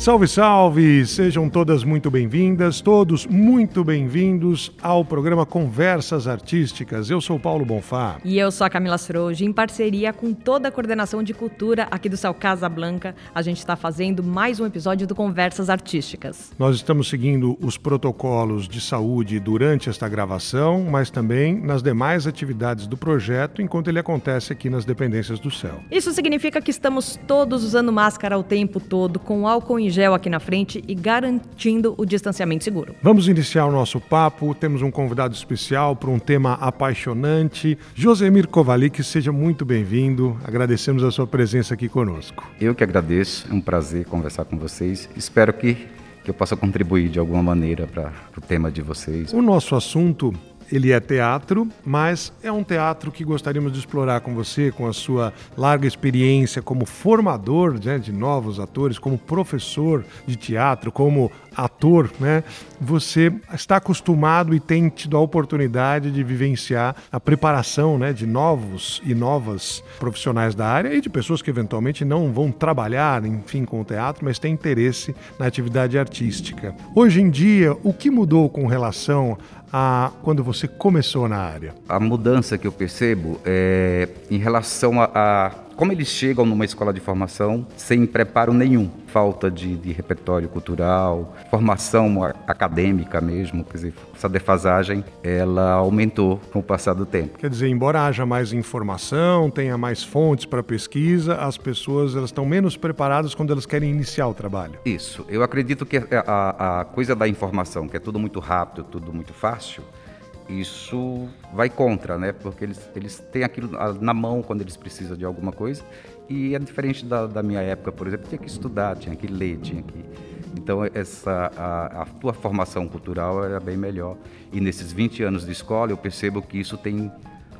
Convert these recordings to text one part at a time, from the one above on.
Salve, salve! Sejam todas muito bem-vindas, todos muito bem-vindos ao programa Conversas Artísticas. Eu sou Paulo Bonfá. E eu sou a Camila Sroge, em parceria com toda a coordenação de cultura aqui do Céu Casa Blanca. A gente está fazendo mais um episódio do Conversas Artísticas. Nós estamos seguindo os protocolos de saúde durante esta gravação, mas também nas demais atividades do projeto enquanto ele acontece aqui nas dependências do céu. Isso significa que estamos todos usando máscara o tempo todo, com álcool em gel aqui na frente e garantindo o distanciamento seguro. Vamos iniciar o nosso papo. Temos um convidado especial para um tema apaixonante. Josemir Kovalik, seja muito bem-vindo. Agradecemos a sua presença aqui conosco. Eu que agradeço. É um prazer conversar com vocês. Espero que que eu possa contribuir de alguma maneira para o tema de vocês. O nosso assunto ele é teatro, mas é um teatro que gostaríamos de explorar com você, com a sua larga experiência como formador né, de novos atores, como professor de teatro, como ator, né? Você está acostumado e tem tido a oportunidade de vivenciar a preparação, né, de novos e novas profissionais da área e de pessoas que eventualmente não vão trabalhar, enfim, com o teatro, mas têm interesse na atividade artística. Hoje em dia, o que mudou com relação a quando você começou na área? A mudança que eu percebo é em relação a, a como eles chegam numa escola de formação sem preparo nenhum, falta de, de repertório cultural, formação acadêmica mesmo, quer dizer, essa defasagem ela aumentou com o passar do tempo. Quer dizer, embora haja mais informação, tenha mais fontes para pesquisa, as pessoas elas estão menos preparadas quando elas querem iniciar o trabalho. Isso, eu acredito que a, a coisa da informação, que é tudo muito rápido, tudo muito fácil, isso vai contra, né? Porque eles, eles têm aquilo na mão quando eles precisam de alguma coisa. E é diferente da, da minha época, por exemplo, tinha que estudar, tinha que ler, tinha que. Então, essa, a, a tua formação cultural era bem melhor. E nesses 20 anos de escola, eu percebo que isso tem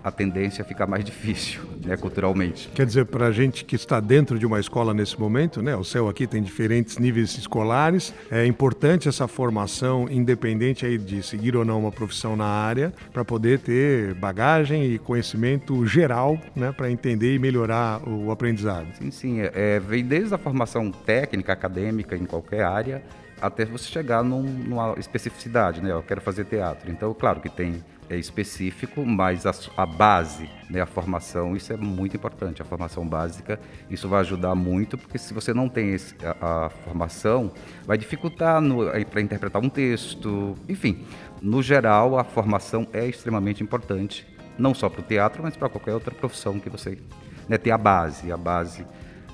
a tendência a ficar mais difícil, né, culturalmente. Quer dizer, para a gente que está dentro de uma escola nesse momento, né, o céu aqui tem diferentes níveis escolares, é importante essa formação, independente aí de seguir ou não uma profissão na área, para poder ter bagagem e conhecimento geral, né, para entender e melhorar o aprendizado. Sim, sim, é, é, vem desde a formação técnica, acadêmica, em qualquer área, até você chegar num, numa especificidade, né? Eu quero fazer teatro. Então, claro que tem específico, mas a, a base, né, a formação, isso é muito importante. A formação básica, isso vai ajudar muito, porque se você não tem esse, a, a, formação, vai dificultar para interpretar um texto. Enfim, no geral, a formação é extremamente importante, não só para o teatro, mas para qualquer outra profissão que você né, ter a base, a base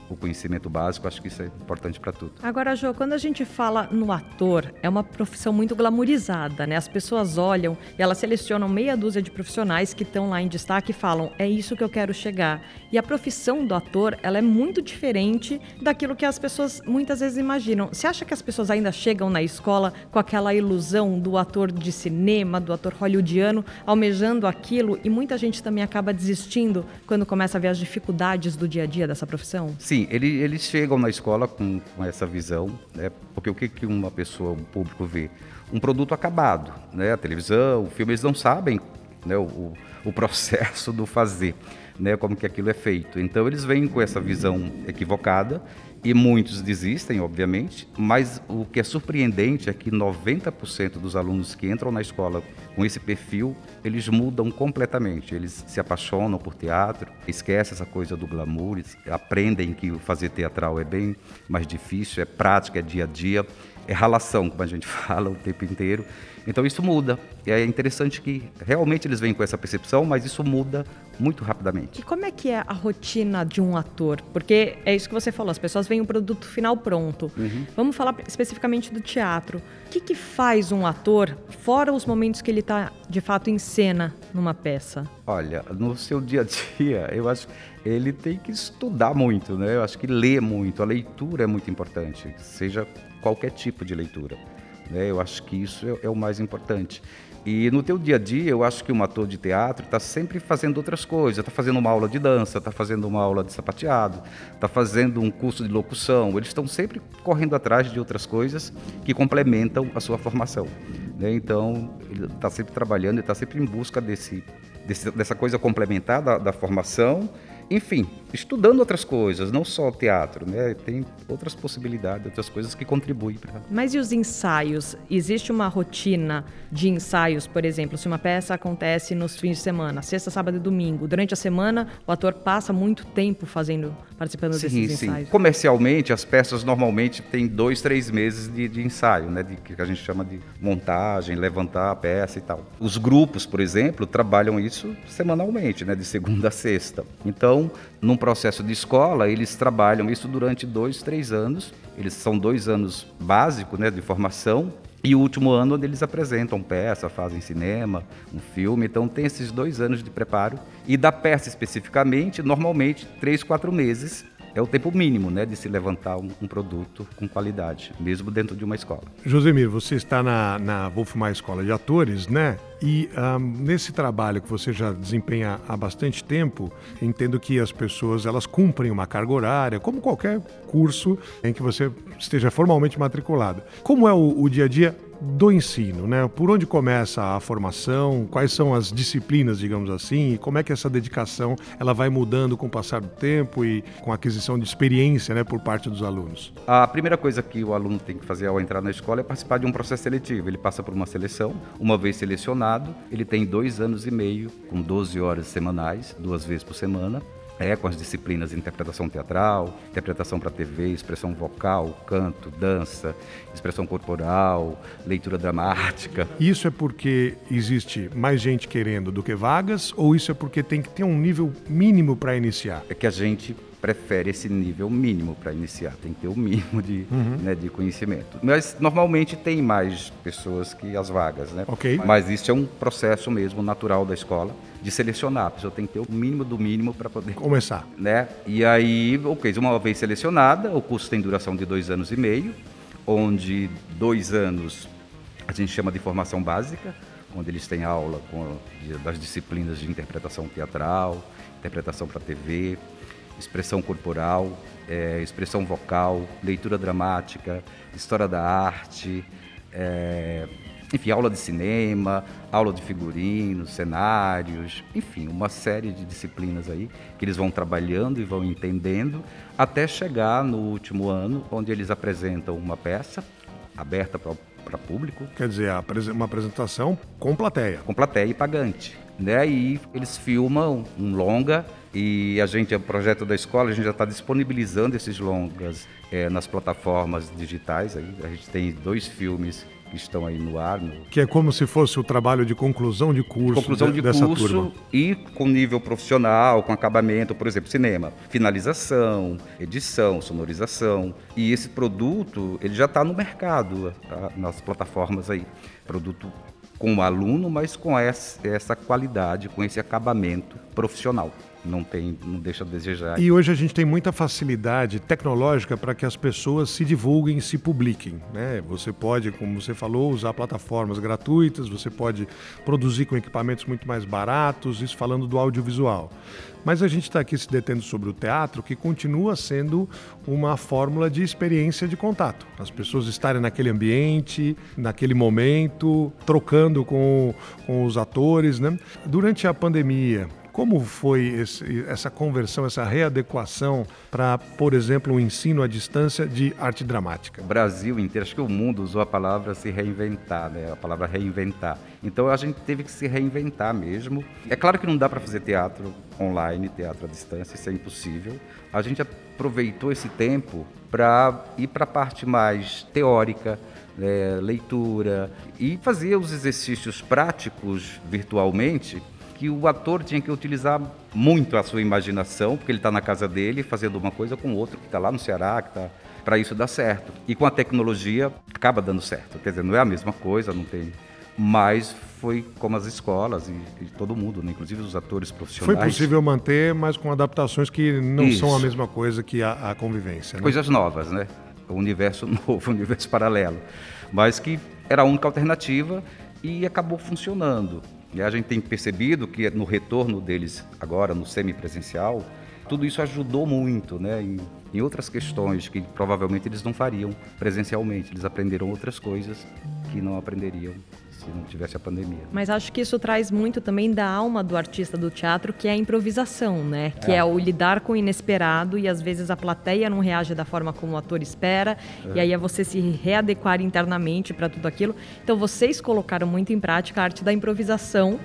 o conhecimento básico, acho que isso é importante para tudo. Agora, Jo, quando a gente fala no ator, é uma profissão muito glamourizada, né? As pessoas olham e elas selecionam meia dúzia de profissionais que estão lá em destaque e falam: é isso que eu quero chegar. E a profissão do ator, ela é muito diferente daquilo que as pessoas muitas vezes imaginam. Você acha que as pessoas ainda chegam na escola com aquela ilusão do ator de cinema, do ator hollywoodiano, almejando aquilo e muita gente também acaba desistindo quando começa a ver as dificuldades do dia a dia dessa profissão? Sim, Sim, ele, eles chegam na escola com, com essa visão, né? porque o que, que uma pessoa, um público vê? Um produto acabado, né? a televisão, o filme, eles não sabem né? o, o processo do fazer, né? como que aquilo é feito. Então eles vêm com essa visão equivocada e muitos desistem, obviamente, mas o que é surpreendente é que 90% dos alunos que entram na escola com esse perfil, eles mudam completamente. Eles se apaixonam por teatro, esquecem essa coisa do glamour, aprendem que fazer teatral é bem mais difícil, é prática, é dia a dia, é ralação, como a gente fala o tempo inteiro. Então isso muda. E é interessante que realmente eles vêm com essa percepção, mas isso muda muito rapidamente. E como é que é a rotina de um ator? Porque é isso que você falou, as pessoas veem o produto final pronto. Uhum. Vamos falar especificamente do teatro. O que, que faz um ator, fora os momentos que ele está de fato em cena numa peça? Olha, no seu dia a dia, eu acho que ele tem que estudar muito, né? Eu acho que ler muito, a leitura é muito importante, seja qualquer tipo de leitura. Né? Eu acho que isso é, é o mais importante. E no teu dia a dia, eu acho que um ator de teatro está sempre fazendo outras coisas. Está fazendo uma aula de dança, está fazendo uma aula de sapateado, está fazendo um curso de locução. Eles estão sempre correndo atrás de outras coisas que complementam a sua formação. Né? Então, ele está sempre trabalhando, está sempre em busca desse, desse, dessa coisa complementar da, da formação enfim, estudando outras coisas, não só teatro, né? Tem outras possibilidades, outras coisas que contribuem para. Mas e os ensaios? Existe uma rotina de ensaios, por exemplo, se uma peça acontece nos fins de semana, sexta, sábado e domingo, durante a semana o ator passa muito tempo fazendo, participando sim, desses sim. ensaios. Comercialmente, as peças normalmente têm dois, três meses de, de ensaio, né? De que a gente chama de montagem, levantar a peça e tal. Os grupos, por exemplo, trabalham isso semanalmente, né? De segunda a sexta. Então então, num processo de escola, eles trabalham isso durante dois, três anos. Eles são dois anos básicos né, de formação. E o último ano onde eles apresentam peça, fazem cinema, um filme. Então tem esses dois anos de preparo. E da peça especificamente, normalmente três, quatro meses é o tempo mínimo né, de se levantar um, um, produto com qualidade, mesmo dentro de uma escola. Josemir, você está na, na Escola de Atores, né? E um, nesse trabalho que você já desempenha há bastante tempo, entendo que as pessoas elas cumprem uma carga horária, como qualquer curso em que você esteja formalmente matriculado. Como é o, o dia a dia do ensino, né? Por onde começa a formação? Quais são as disciplinas, digamos assim? E como é que essa dedicação ela vai mudando com o passar do tempo e com a aquisição de experiência, né, por parte dos alunos? A primeira coisa que o aluno tem que fazer ao entrar na escola é participar de um processo seletivo. Ele passa por uma seleção. Uma vez selecionado, ele tem dois anos e meio, com 12 horas semanais, duas vezes por semana, é, com as disciplinas de interpretação teatral, interpretação para TV, expressão vocal, canto, dança, expressão corporal, leitura dramática. Isso é porque existe mais gente querendo do que vagas ou isso é porque tem que ter um nível mínimo para iniciar? É que a gente prefere esse nível mínimo para iniciar, tem que ter o mínimo de, uhum. né, de conhecimento. Mas normalmente tem mais pessoas que as vagas, né? Ok. Mas isso é um processo mesmo natural da escola de selecionar. A pessoa tem que ter o mínimo do mínimo para poder começar. Né? E aí, ok, uma vez selecionada, o curso tem duração de dois anos e meio, onde dois anos a gente chama de formação básica, onde eles têm aula com, das disciplinas de interpretação teatral, interpretação para TV, expressão corporal, é, expressão vocal, leitura dramática, história da arte, é, enfim, aula de cinema, aula de figurinos, cenários, enfim, uma série de disciplinas aí que eles vão trabalhando e vão entendendo até chegar no último ano, onde eles apresentam uma peça aberta para público. Quer dizer, uma apresentação com plateia. Com plateia e pagante. Né? E eles filmam um longa e a gente, o projeto da escola, a gente já está disponibilizando esses longas é, nas plataformas digitais. Aí. A gente tem dois filmes que estão aí no ar. No... Que é como se fosse o trabalho de conclusão de curso conclusão de, de dessa curso turma. E com nível profissional, com acabamento, por exemplo, cinema, finalização, edição, sonorização. E esse produto, ele já está no mercado, tá? nas plataformas aí. Produto com o aluno, mas com essa qualidade, com esse acabamento profissional não tem, não deixa a desejar. E hoje a gente tem muita facilidade tecnológica para que as pessoas se divulguem, se publiquem, né? Você pode, como você falou, usar plataformas gratuitas, você pode produzir com equipamentos muito mais baratos, isso falando do audiovisual. Mas a gente está aqui se detendo sobre o teatro, que continua sendo uma fórmula de experiência de contato. As pessoas estarem naquele ambiente, naquele momento, trocando com, com os atores. Né? Durante a pandemia, como foi esse, essa conversão, essa readequação para, por exemplo, o ensino à distância de arte dramática? O Brasil inteiro, acho que o mundo usou a palavra se reinventar, né? a palavra reinventar. Então a gente teve que se reinventar mesmo. É claro que não dá para fazer teatro online, teatro à distância, isso é impossível. A gente aproveitou esse tempo para ir para a parte mais teórica, é, leitura e fazer os exercícios práticos virtualmente que o ator tinha que utilizar muito a sua imaginação, porque ele está na casa dele fazendo uma coisa com outro que está lá no Ceará, que está para isso dar certo. E com a tecnologia acaba dando certo. Quer dizer, não é a mesma coisa, não tem. Mas foi como as escolas e, e todo mundo, né? inclusive os atores profissionais. Foi possível manter, mas com adaptações que não isso. são a mesma coisa que a, a convivência. Né? Coisas novas, né? O universo novo, o universo paralelo. Mas que era a única alternativa e acabou funcionando. E a gente tem percebido que no retorno deles agora no semipresencial, tudo isso ajudou muito, né? Em, em outras questões que provavelmente eles não fariam presencialmente. Eles aprenderam outras coisas que não aprenderiam se não tivesse a pandemia. Mas acho que isso traz muito também da alma do artista do teatro, que é a improvisação, né? Que é, é o lidar com o inesperado e às vezes a plateia não reage da forma como o ator espera, é. e aí é você se readequar internamente para tudo aquilo. Então vocês colocaram muito em prática a arte da improvisação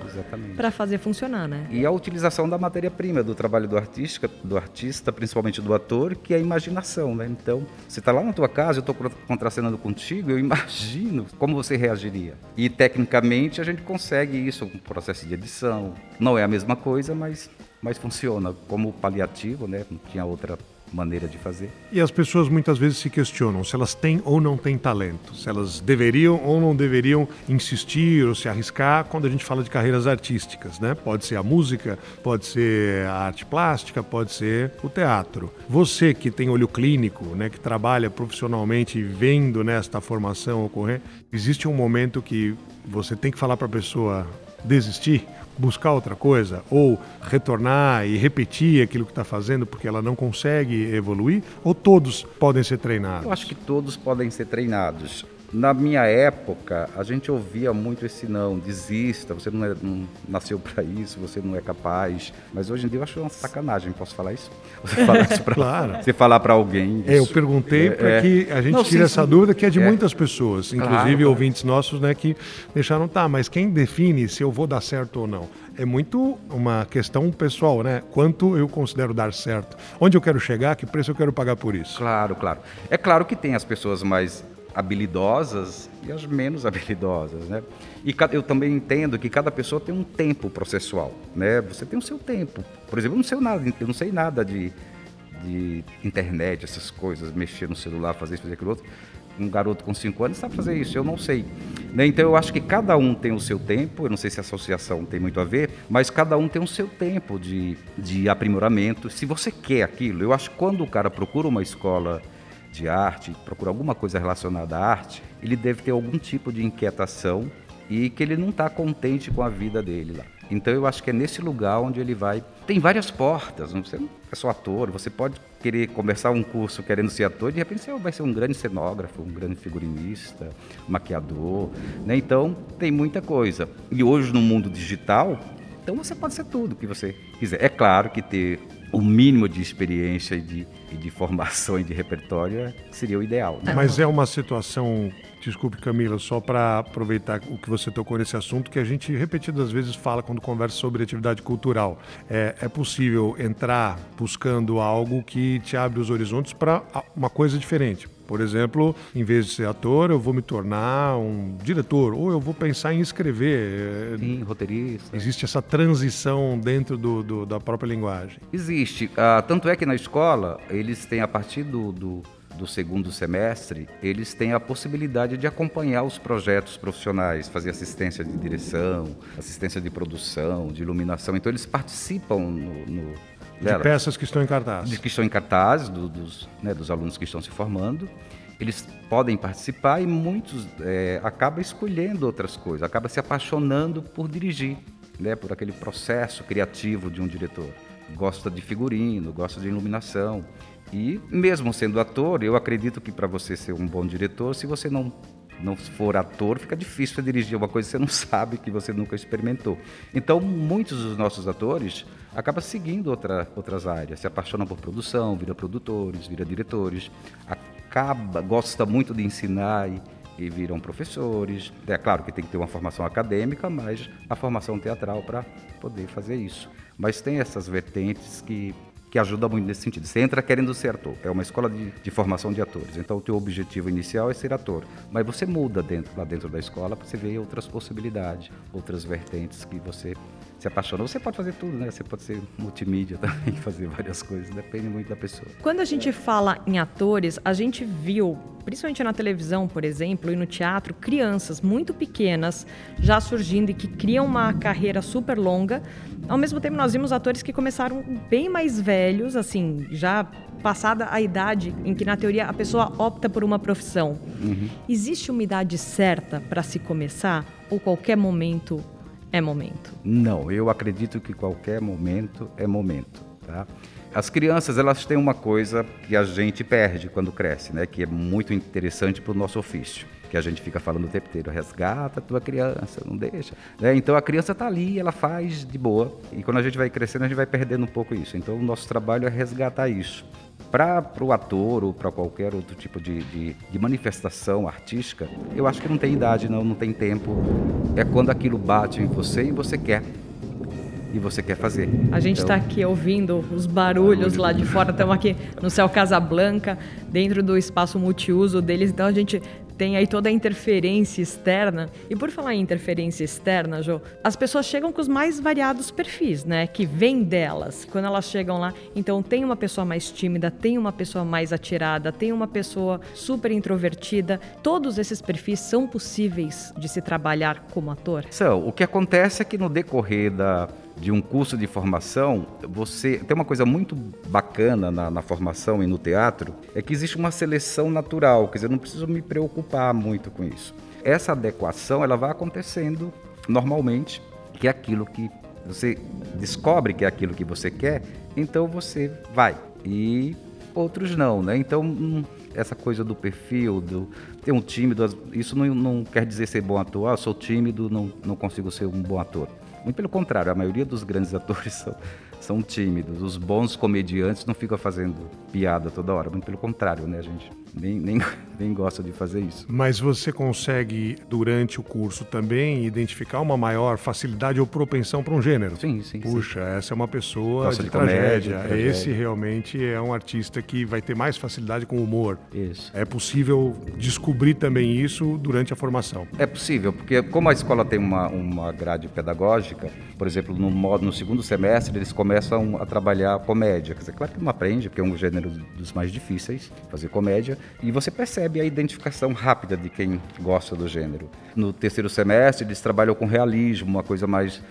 para fazer funcionar, né? E a utilização da matéria-prima do trabalho do artista, do artista, principalmente do ator, que é a imaginação, né? Então, você está lá na tua casa, eu estou contracenando contigo, eu imagino como você reagiria. E tecnicamente a gente consegue isso o processo de edição. Não é a mesma coisa, mas, mas funciona como paliativo, né? Não tinha outra maneira de fazer. E as pessoas muitas vezes se questionam se elas têm ou não têm talento, se elas deveriam ou não deveriam insistir ou se arriscar quando a gente fala de carreiras artísticas, né? Pode ser a música, pode ser a arte plástica, pode ser o teatro. Você que tem olho clínico, né, que trabalha profissionalmente vendo nesta formação ocorrer, existe um momento que você tem que falar para a pessoa desistir, buscar outra coisa, ou retornar e repetir aquilo que está fazendo porque ela não consegue evoluir, ou todos podem ser treinados? Eu acho que todos podem ser treinados. Na minha época, a gente ouvia muito esse não, desista, você não, é, não nasceu para isso, você não é capaz. Mas hoje em dia eu acho uma sacanagem, posso falar isso? Você falar isso pra, claro. Você falar para alguém. É, eu perguntei é, para é, que a gente não, tire sim, essa sim. dúvida que é de é. muitas pessoas, inclusive claro, ouvintes nossos, né, que deixaram, tá, mas quem define se eu vou dar certo ou não? é muito uma questão pessoal, né? Quanto eu considero dar certo? Onde eu quero chegar? Que preço eu quero pagar por isso? Claro, claro. É claro que tem as pessoas mais habilidosas e as menos habilidosas, né? E eu também entendo que cada pessoa tem um tempo processual, né? Você tem o seu tempo. Por exemplo, eu não sei nada, eu não sei nada de, de internet, essas coisas, mexer no celular, fazer isso, fazer aquilo outro. Um garoto com 5 anos sabe fazer isso, eu não sei. Né? Então eu acho que cada um tem o seu tempo, eu não sei se a associação tem muito a ver, mas cada um tem o seu tempo de, de aprimoramento. Se você quer aquilo, eu acho que quando o cara procura uma escola de arte, procura alguma coisa relacionada à arte, ele deve ter algum tipo de inquietação e que ele não está contente com a vida dele lá. Então eu acho que é nesse lugar onde ele vai. Tem várias portas, você é só ator, você pode querer começar um curso querendo ser ator, e de repente você vai ser um grande cenógrafo, um grande figurinista, maquiador. Né? Então tem muita coisa. E hoje no mundo digital, então você pode ser tudo que você quiser. É claro que ter o mínimo de experiência e de, e de formação e de repertório é, seria o ideal. Né? Mas é uma situação, desculpe Camila, só para aproveitar o que você tocou nesse assunto, que a gente repetidas vezes fala quando conversa sobre atividade cultural. É, é possível entrar buscando algo que te abre os horizontes para uma coisa diferente. Por exemplo, em vez de ser ator, eu vou me tornar um diretor, ou eu vou pensar em escrever. Sim, roteirista. Existe essa transição dentro do, do da própria linguagem? Existe. Ah, tanto é que na escola, eles têm, a partir do, do do segundo semestre, eles têm a possibilidade de acompanhar os projetos profissionais, fazer assistência de direção, assistência de produção, de iluminação. Então, eles participam no, no de peças que estão em cartaz. De que estão em cartaz, do, dos, né, dos alunos que estão se formando. Eles podem participar e muitos é, acabam escolhendo outras coisas, acabam se apaixonando por dirigir, né, por aquele processo criativo de um diretor. Gosta de figurino, gosta de iluminação. E mesmo sendo ator, eu acredito que para você ser um bom diretor, se você não não for ator, fica difícil você dirigir uma coisa que você não sabe, que você nunca experimentou. Então, muitos dos nossos atores acabam seguindo outra, outras áreas, se apaixonam por produção, viram produtores, viram diretores, acaba, gosta muito de ensinar e, e viram professores. É claro que tem que ter uma formação acadêmica, mas a formação teatral para poder fazer isso. Mas tem essas vertentes que que ajuda muito nesse sentido. Você entra querendo ser ator, é uma escola de, de formação de atores, então o teu objetivo inicial é ser ator, mas você muda dentro, lá dentro da escola para você ver outras possibilidades, outras vertentes que você se apaixona. Você pode fazer tudo, né? Você pode ser multimídia também, fazer várias coisas, depende muito da pessoa. Quando a gente fala em atores, a gente viu, principalmente na televisão, por exemplo, e no teatro, crianças muito pequenas já surgindo e que criam uma carreira super longa. Ao mesmo tempo, nós vimos atores que começaram bem mais velhos, assim, já passada a idade em que, na teoria, a pessoa opta por uma profissão. Uhum. Existe uma idade certa para se começar? Ou qualquer momento é momento? Não, eu acredito que qualquer momento é momento. Tá? As crianças elas têm uma coisa que a gente perde quando cresce, né? que é muito interessante para o nosso ofício que a gente fica falando o tempo inteiro, resgata a tua criança, não deixa. Né? Então a criança está ali, ela faz de boa. E quando a gente vai crescendo, a gente vai perdendo um pouco isso. Então o nosso trabalho é resgatar isso. Para o ator ou para qualquer outro tipo de, de, de, manifestação artística, eu acho que não tem idade, não, não tem tempo. É quando aquilo bate em você e você quer. E você quer fazer. A gente está então, aqui ouvindo os barulhos lá de fora. Estamos aqui no Céu Casablanca, dentro do espaço multiuso deles. Então a gente tem aí toda a interferência externa. E por falar em interferência externa, Jo, as pessoas chegam com os mais variados perfis, né? Que vêm delas. Quando elas chegam lá, então tem uma pessoa mais tímida, tem uma pessoa mais atirada, tem uma pessoa super introvertida. Todos esses perfis são possíveis de se trabalhar como ator? São. O que acontece é que no decorrer da de um curso de formação, você tem uma coisa muito bacana na, na, formação e no teatro, é que existe uma seleção natural, quer dizer, eu não preciso me preocupar muito com isso. Essa adequação, ela vai acontecendo normalmente, que é aquilo que você descobre que é aquilo que você quer, então você vai. E outros não, né? Então, hum, essa coisa do perfil, do ter um tímido, isso não, não quer dizer ser bom ator. Ah, eu sou tímido, não, não consigo ser um bom ator. Muito pelo contrário, a maioria dos grandes atores são, são tímidos. Os bons comediantes não ficam fazendo piada toda hora. Muito pelo contrário, né, gente? Nem, nem, nem gosta de fazer isso. Mas você consegue, durante o curso, também identificar uma maior facilidade ou propensão para um gênero? Sim, sim. Puxa, sim. essa é uma pessoa de, de tragédia. Comédia, tragédia. Esse realmente é um artista que vai ter mais facilidade com o humor. Isso. É possível descobrir também isso durante a formação? É possível, porque como a escola tem uma, uma grade pedagógica, por exemplo, no, modo, no segundo semestre eles começam a trabalhar comédia. Quer dizer, claro que não aprende, porque é um gênero dos mais difíceis, fazer comédia, e você percebe a identificação rápida de quem gosta do gênero. No terceiro semestre, eles trabalham com realismo, uma coisa mais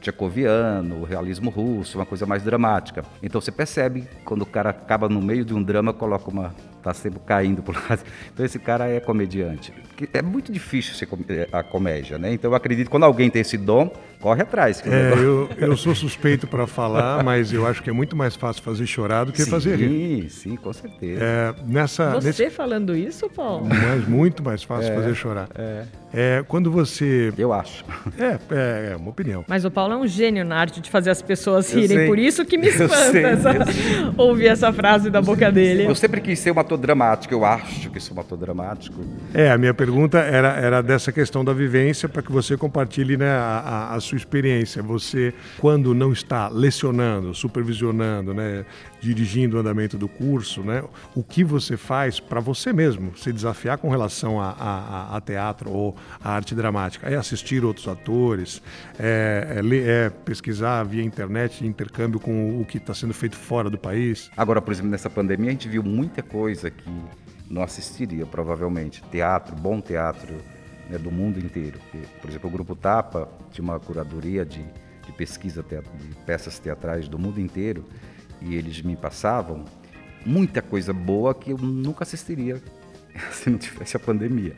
tchecoviano, realismo russo, uma coisa mais dramática. Então você percebe quando o cara acaba no meio de um drama, coloca uma tá sempre caindo por lado. Então esse cara é comediante. É muito difícil ser eh, a comédia, né? Então eu acredito que quando alguém tem esse dom, corre atrás. É, eu, eu sou suspeito para falar, mas eu acho que é muito mais fácil fazer chorar do que sim, fazer rir. Sim, sim, com certeza. É, nessa, Você nesse... falando isso, Paulo? Mas muito mais fácil é, fazer chorar. É. É, quando você. Eu acho. É, é, é, uma opinião. Mas o Paulo é um gênio na arte de fazer as pessoas rirem, por isso que me espanta sei, essa... ouvir essa frase da boca dele. Eu sempre quis ser um ator dramático, eu acho que sou um ator dramático. É, a minha pergunta era, era dessa questão da vivência, para que você compartilhe né, a, a, sua experiência. Você, quando não está lecionando, supervisionando, né, dirigindo o andamento do curso, né, o que você faz para você mesmo se desafiar com relação a, a, a teatro ou a arte dramática? É assistir outros atores, é, é, ler, é pesquisar via internet, intercâmbio com o que está sendo feito fora do país? Agora, por exemplo, nessa pandemia a gente viu muita coisa que não assistiria provavelmente. Teatro, bom teatro né, do mundo inteiro. Por exemplo, o Grupo Tapa tinha uma curadoria de, de pesquisa de peças teatrais do mundo inteiro e eles me passavam muita coisa boa que eu nunca assistiria se não tivesse a pandemia.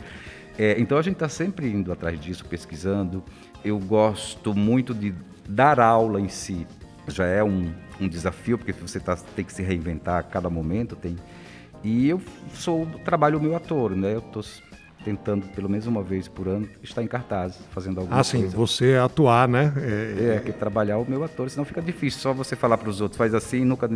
É, então a gente está sempre indo atrás disso, pesquisando. Eu gosto muito de dar aula em si. Já é um, um desafio, porque você tá, tem que se reinventar a cada momento. Tem... E eu sou trabalho meu ator, né? Eu estou tentando pelo menos uma vez por ano estar em cartaz, fazendo alguma ah, coisa. Ah, sim, você atuar, né? É, é, que trabalhar o meu ator, senão fica difícil. Só você falar para os outros, faz assim, nunca,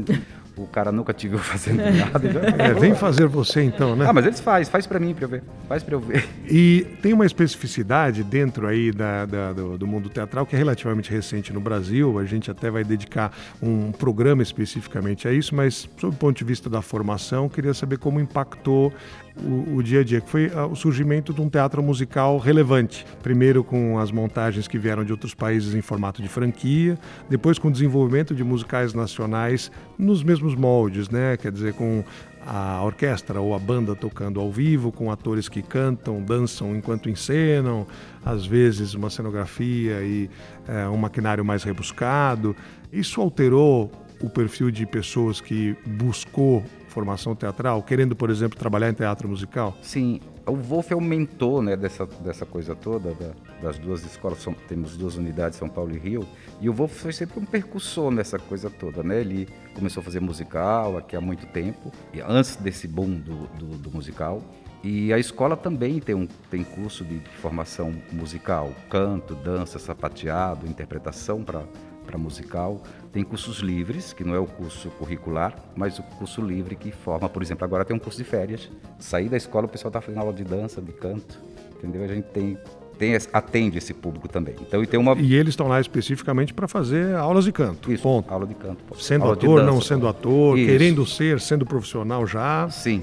o cara nunca te viu fazendo nada. Já... É, vem fazer você então, né? Ah, mas eles faz, faz para mim para eu ver, faz para eu ver. E tem uma especificidade dentro aí da, da do, do, mundo teatral que é relativamente recente no Brasil. A gente até vai dedicar um programa especificamente a isso, mas sob o ponto de vista da formação, queria saber como impactou o, o dia a dia, que foi uh, o surgimento de um teatro musical relevante. Primeiro com as montagens que vieram de outros países em formato de franquia, depois com o desenvolvimento de musicais nacionais nos mesmos moldes, né? Quer dizer, com a orquestra ou a banda tocando ao vivo, com atores que cantam, dançam enquanto encenam, às vezes uma cenografia e é, um maquinário mais rebuscado. Isso alterou o perfil de pessoas que buscou formação teatral, querendo, por exemplo, trabalhar em teatro musical? Sim, o Wolf aumentou né, dessa, dessa coisa toda, da, das duas escolas, são, temos duas unidades, São Paulo e Rio, e o Wolf foi sempre um percussor nessa coisa toda, né? Ele começou a fazer musical aqui há muito tempo, antes desse boom do, do, do musical, e a escola também tem, um, tem curso de formação musical, canto, dança, sapateado, interpretação para para musical. Tem cursos livres, que não é o curso curricular, mas o curso livre que forma, por exemplo, agora tem um curso de férias. Sair da escola, o pessoal está fazendo aula de dança, de canto, entendeu? A gente tem tem, atende esse público também. Então, e, tem uma... e eles estão lá especificamente para fazer aulas de canto. Isso, ponto. aula de canto. Sendo aula ator, dança, não sendo ator, Isso. querendo ser, sendo profissional já. Sim,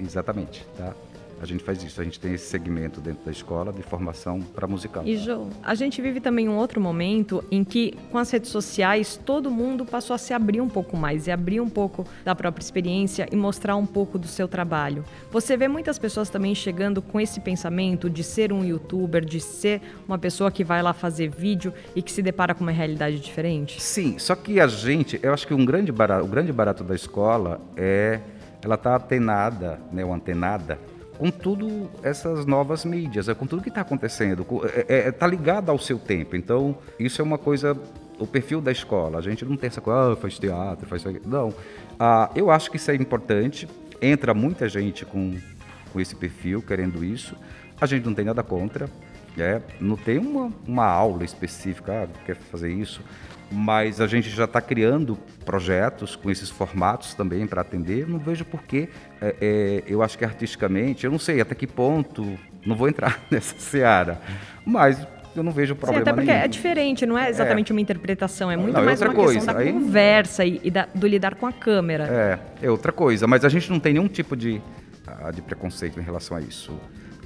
exatamente. Tá? A gente faz isso. A gente tem esse segmento dentro da escola de formação para musical. E, João, a gente vive também um outro momento em que, com as redes sociais, todo mundo passou a se abrir um pouco mais e abrir um pouco da própria experiência e mostrar um pouco do seu trabalho. Você vê muitas pessoas também chegando com esse pensamento de ser um youtuber, de ser uma pessoa que vai lá fazer vídeo e que se depara com uma realidade diferente? Sim, só que a gente, eu acho que um grande barato, o grande barato da escola é ela tá atenada, né, ou antenada com tudo essas novas mídias, é com tudo que está acontecendo, está é, é, tá ligado ao seu tempo. Então, isso é uma coisa, o perfil da escola. A gente não tem essa coisa, ah, faz teatro, faz isso Não. Ah, eu acho que isso é importante. Entra muita gente com, com esse perfil, querendo isso. A gente não tem nada contra. É, não tem uma, uma aula específica, ah, quer fazer isso mas a gente já está criando projetos com esses formatos também para atender. Não vejo porquê. É, é, eu acho que artisticamente, eu não sei até que ponto, não vou entrar nessa seara, mas eu não vejo problema Sim, até porque nenhum. é diferente, não é exatamente é. uma interpretação, é muito não, é mais uma coisa. questão da Aí... conversa e, e da, do lidar com a câmera. É, é outra coisa, mas a gente não tem nenhum tipo de, ah, de preconceito em relação a isso.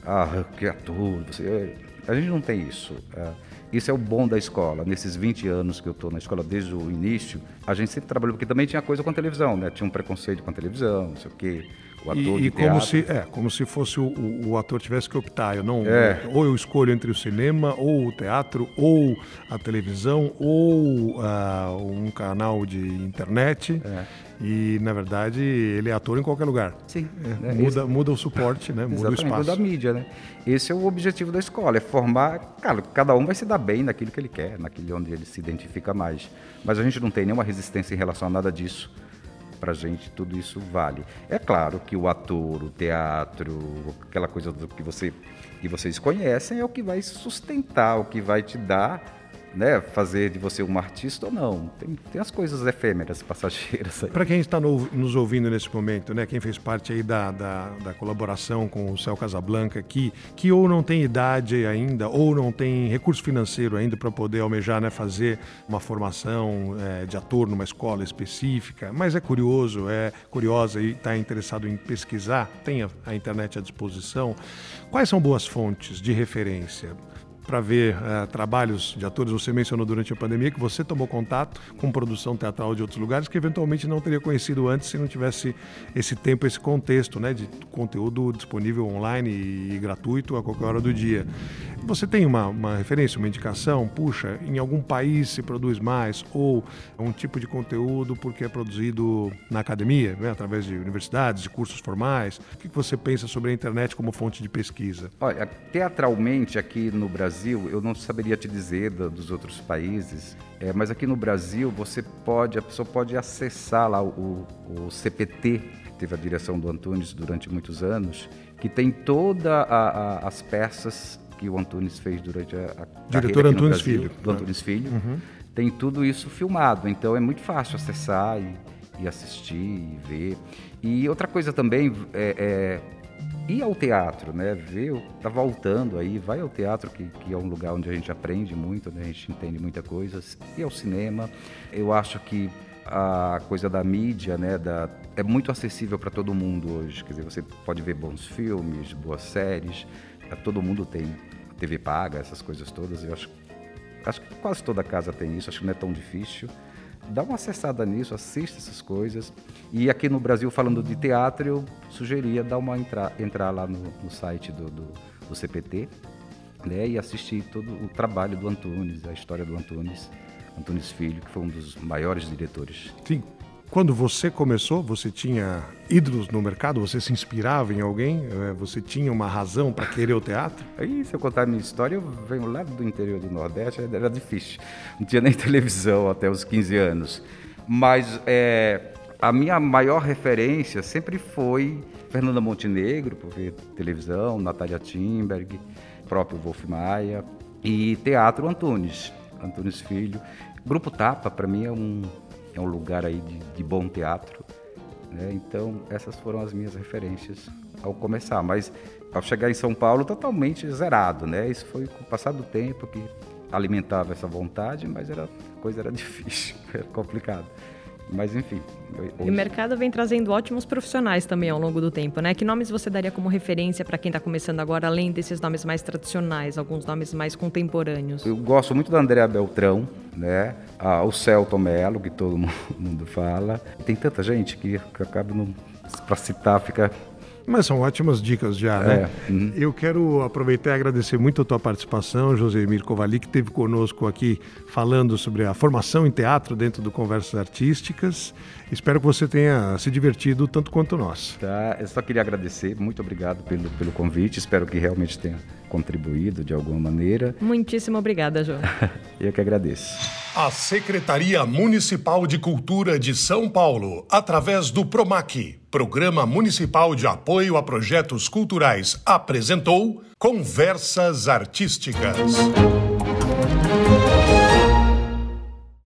Ah, que ator, você... a gente não tem isso. É. Isso é o bom da escola. Nesses 20 anos que eu estou na escola desde o início, a gente sempre trabalhou, porque também tinha coisa com a televisão, né? Tinha um preconceito com a televisão, não sei o quê. O ator e, e como se é como se fosse o, o, o, ator tivesse que optar eu não é. ou eu escolho entre o cinema ou o teatro ou a televisão ou uh, um canal de internet é. E, na verdade, ele é ator em qualquer lugar. Sim. É, muda, esse... muda o suporte, né? muda o espaço. muda a mídia, né? Esse é o objetivo da escola, é formar... Cara, cada um vai se dar bem naquilo que ele quer, naquilo onde ele se identifica mais. Mas a gente não tem nenhuma resistência em relação a nada disso. Pra gente, tudo isso vale. É claro que o ator, o teatro, aquela coisa do que, você, que vocês conhecem é o que vai sustentar, o que vai te dar né, fazer de você um artista ou não. Tem, tem as coisas efêmeras, passageiras. Para quem está no, nos ouvindo nesse momento, né, quem fez parte aí da, da, da, colaboração com o Céu Casablanca aqui, que ou não tem idade ainda, ou não tem recurso financeiro ainda para poder almejar né, fazer uma formação é, de ator numa escola específica, mas é curioso, é curiosa e está interessado em pesquisar, tem a, a internet à disposição. Quais são boas fontes de referência? Para ver uh, trabalhos de atores. Você mencionou durante a pandemia que você tomou contato com produção teatral de outros lugares que eventualmente não teria conhecido antes se não tivesse esse tempo, esse contexto né, de conteúdo disponível online e gratuito a qualquer hora do dia. Você tem uma, uma referência, uma indicação? Puxa, em algum país se produz mais ou um tipo de conteúdo porque é produzido na academia, né, através de universidades, de cursos formais? O que você pensa sobre a internet como fonte de pesquisa? Olha, teatralmente aqui no Brasil eu não saberia te dizer dos outros países, é, mas aqui no Brasil você pode, a pessoa pode acessar lá o, o CPT, que teve a direção do Antunes durante muitos anos, que tem todas as peças que o Antunes fez durante a, a Diretor Antunes Brasil, Filho. Do Antunes Filho. Uhum. Tem tudo isso filmado, então é muito fácil acessar e, e assistir e ver. E outra coisa também é, é ir ao teatro, né? Ver, tá voltando aí, vai ao teatro, que, que é um lugar onde a gente aprende muito, né? a gente entende muita coisa. E ao cinema, eu acho que a coisa da mídia, né? Da é muito acessível para todo mundo hoje. Quer dizer, você pode ver bons filmes, boas séries. Todo mundo tem TV paga, essas coisas todas. Eu acho, acho que quase toda casa tem isso. Acho que não é tão difícil. Dá uma acessada nisso, assista essas coisas. E aqui no Brasil, falando de teatro, eu sugeria dar uma entrar, entrar lá no, no site do, do, do CPT né, e assistir todo o trabalho do Antunes, a história do Antunes, Antunes Filho, que foi um dos maiores diretores. Sim, quando você começou, você tinha ídolos no mercado? Você se inspirava em alguém? É, você tinha uma razão para querer o teatro? Aí, se eu contar a minha história, eu venho lá do interior do Nordeste, era difícil. Não tinha nem televisão até os 15 anos. Mas é, a minha maior referência sempre foi Fernanda Montenegro, por ver televisão, Natália Timberg, próprio Wolf Maia, e Teatro Antunes, Antunes Filho. Grupo Tapa, para mim, é um é um lugar aí de, de bom teatro. Né? Então, essas foram as minhas referências ao começar. Mas ao chegar em São Paulo, totalmente zerado. Né? Isso foi com o passar do tempo que alimentava essa vontade, mas era, a coisa era difícil, era complicado. Mas enfim. Hoje... E o mercado vem trazendo ótimos profissionais também ao longo do tempo, né? Que nomes você daria como referência para quem está começando agora, além desses nomes mais tradicionais, alguns nomes mais contemporâneos? Eu gosto muito da Andréa Beltrão, né? Ah, o Celton Mello, que todo mundo fala. Tem tanta gente que, que acaba não. Para citar, fica mas são ótimas dicas já, né? É. Uhum. Eu quero aproveitar e agradecer muito a tua participação, José Emir Kovali, que esteve conosco aqui falando sobre a formação em teatro dentro do Conversas Artísticas. Espero que você tenha se divertido tanto quanto nós. Tá, eu só queria agradecer, muito obrigado pelo, pelo convite, espero que realmente tenha contribuído de alguma maneira. Muitíssimo obrigada, João. eu que agradeço. A Secretaria Municipal de Cultura de São Paulo, através do PROMAC, Programa Municipal de Apoio a Projetos Culturais, apresentou Conversas Artísticas.